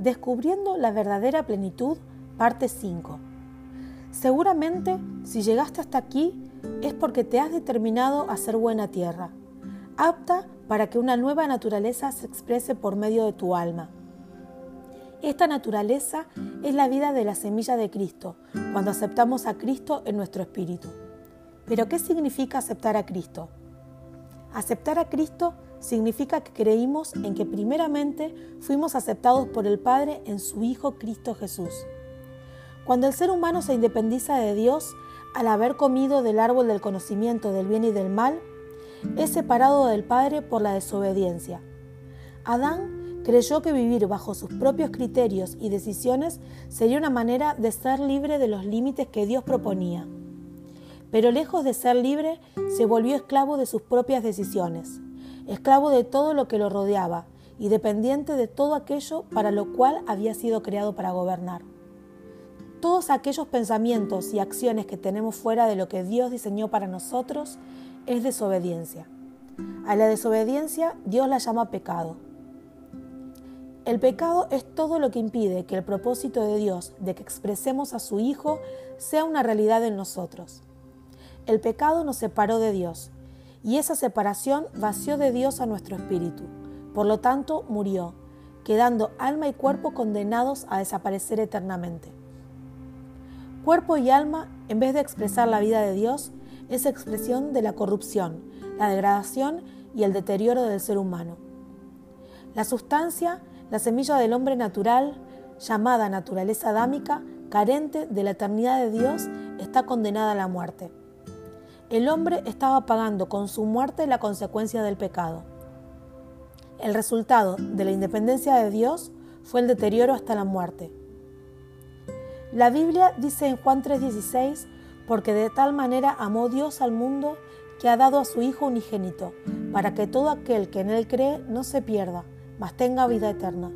Descubriendo la verdadera plenitud, parte 5. Seguramente, si llegaste hasta aquí, es porque te has determinado a ser buena tierra, apta para que una nueva naturaleza se exprese por medio de tu alma. Esta naturaleza es la vida de la semilla de Cristo, cuando aceptamos a Cristo en nuestro espíritu. Pero ¿qué significa aceptar a Cristo? Aceptar a Cristo significa que creímos en que primeramente fuimos aceptados por el Padre en su Hijo Cristo Jesús. Cuando el ser humano se independiza de Dios al haber comido del árbol del conocimiento del bien y del mal, es separado del Padre por la desobediencia. Adán creyó que vivir bajo sus propios criterios y decisiones sería una manera de ser libre de los límites que Dios proponía. Pero lejos de ser libre, se volvió esclavo de sus propias decisiones, esclavo de todo lo que lo rodeaba y dependiente de todo aquello para lo cual había sido creado para gobernar. Todos aquellos pensamientos y acciones que tenemos fuera de lo que Dios diseñó para nosotros es desobediencia. A la desobediencia Dios la llama pecado. El pecado es todo lo que impide que el propósito de Dios de que expresemos a su Hijo sea una realidad en nosotros. El pecado nos separó de Dios y esa separación vació de Dios a nuestro espíritu. Por lo tanto, murió, quedando alma y cuerpo condenados a desaparecer eternamente. Cuerpo y alma, en vez de expresar la vida de Dios, es expresión de la corrupción, la degradación y el deterioro del ser humano. La sustancia, la semilla del hombre natural, llamada naturaleza adámica, carente de la eternidad de Dios, está condenada a la muerte. El hombre estaba pagando con su muerte la consecuencia del pecado. El resultado de la independencia de Dios fue el deterioro hasta la muerte. La Biblia dice en Juan 3:16, porque de tal manera amó Dios al mundo que ha dado a su Hijo unigénito, para que todo aquel que en Él cree no se pierda, mas tenga vida eterna.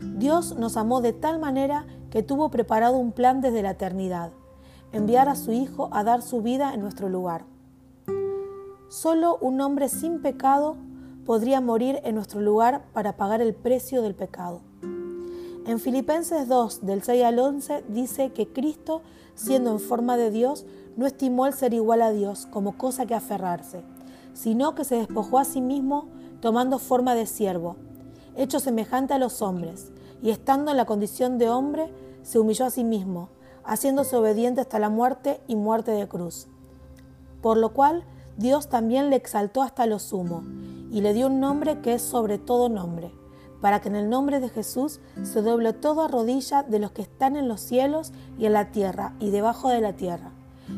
Dios nos amó de tal manera que tuvo preparado un plan desde la eternidad enviar a su Hijo a dar su vida en nuestro lugar. Solo un hombre sin pecado podría morir en nuestro lugar para pagar el precio del pecado. En Filipenses 2, del 6 al 11, dice que Cristo, siendo en forma de Dios, no estimó el ser igual a Dios como cosa que aferrarse, sino que se despojó a sí mismo tomando forma de siervo, hecho semejante a los hombres, y estando en la condición de hombre, se humilló a sí mismo haciéndose obediente hasta la muerte y muerte de cruz. Por lo cual Dios también le exaltó hasta lo sumo, y le dio un nombre que es sobre todo nombre, para que en el nombre de Jesús se doble toda rodilla de los que están en los cielos y en la tierra y debajo de la tierra,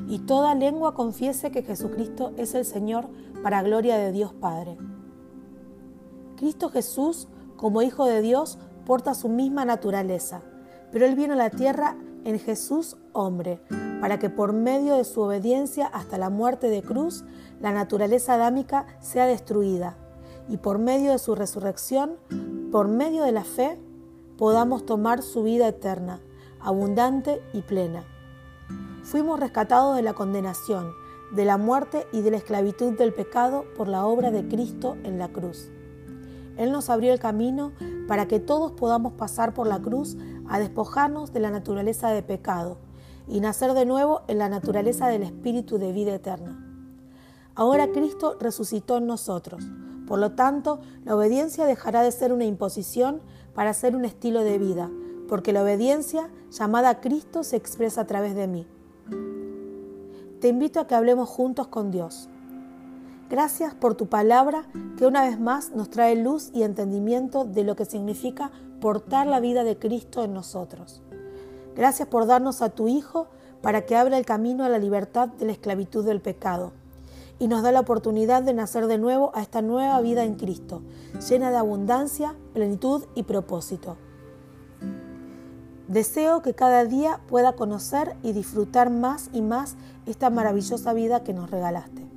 y toda lengua confiese que Jesucristo es el Señor para gloria de Dios Padre. Cristo Jesús, como Hijo de Dios, porta su misma naturaleza, pero Él vino a la tierra en Jesús hombre, para que por medio de su obediencia hasta la muerte de cruz, la naturaleza adámica sea destruida, y por medio de su resurrección, por medio de la fe, podamos tomar su vida eterna, abundante y plena. Fuimos rescatados de la condenación, de la muerte y de la esclavitud del pecado por la obra de Cristo en la cruz. Él nos abrió el camino para que todos podamos pasar por la cruz a despojarnos de la naturaleza de pecado y nacer de nuevo en la naturaleza del Espíritu de vida eterna. Ahora Cristo resucitó en nosotros. Por lo tanto, la obediencia dejará de ser una imposición para ser un estilo de vida, porque la obediencia llamada a Cristo se expresa a través de mí. Te invito a que hablemos juntos con Dios. Gracias por tu palabra que una vez más nos trae luz y entendimiento de lo que significa portar la vida de Cristo en nosotros. Gracias por darnos a tu Hijo para que abra el camino a la libertad de la esclavitud del pecado y nos da la oportunidad de nacer de nuevo a esta nueva vida en Cristo, llena de abundancia, plenitud y propósito. Deseo que cada día pueda conocer y disfrutar más y más esta maravillosa vida que nos regalaste.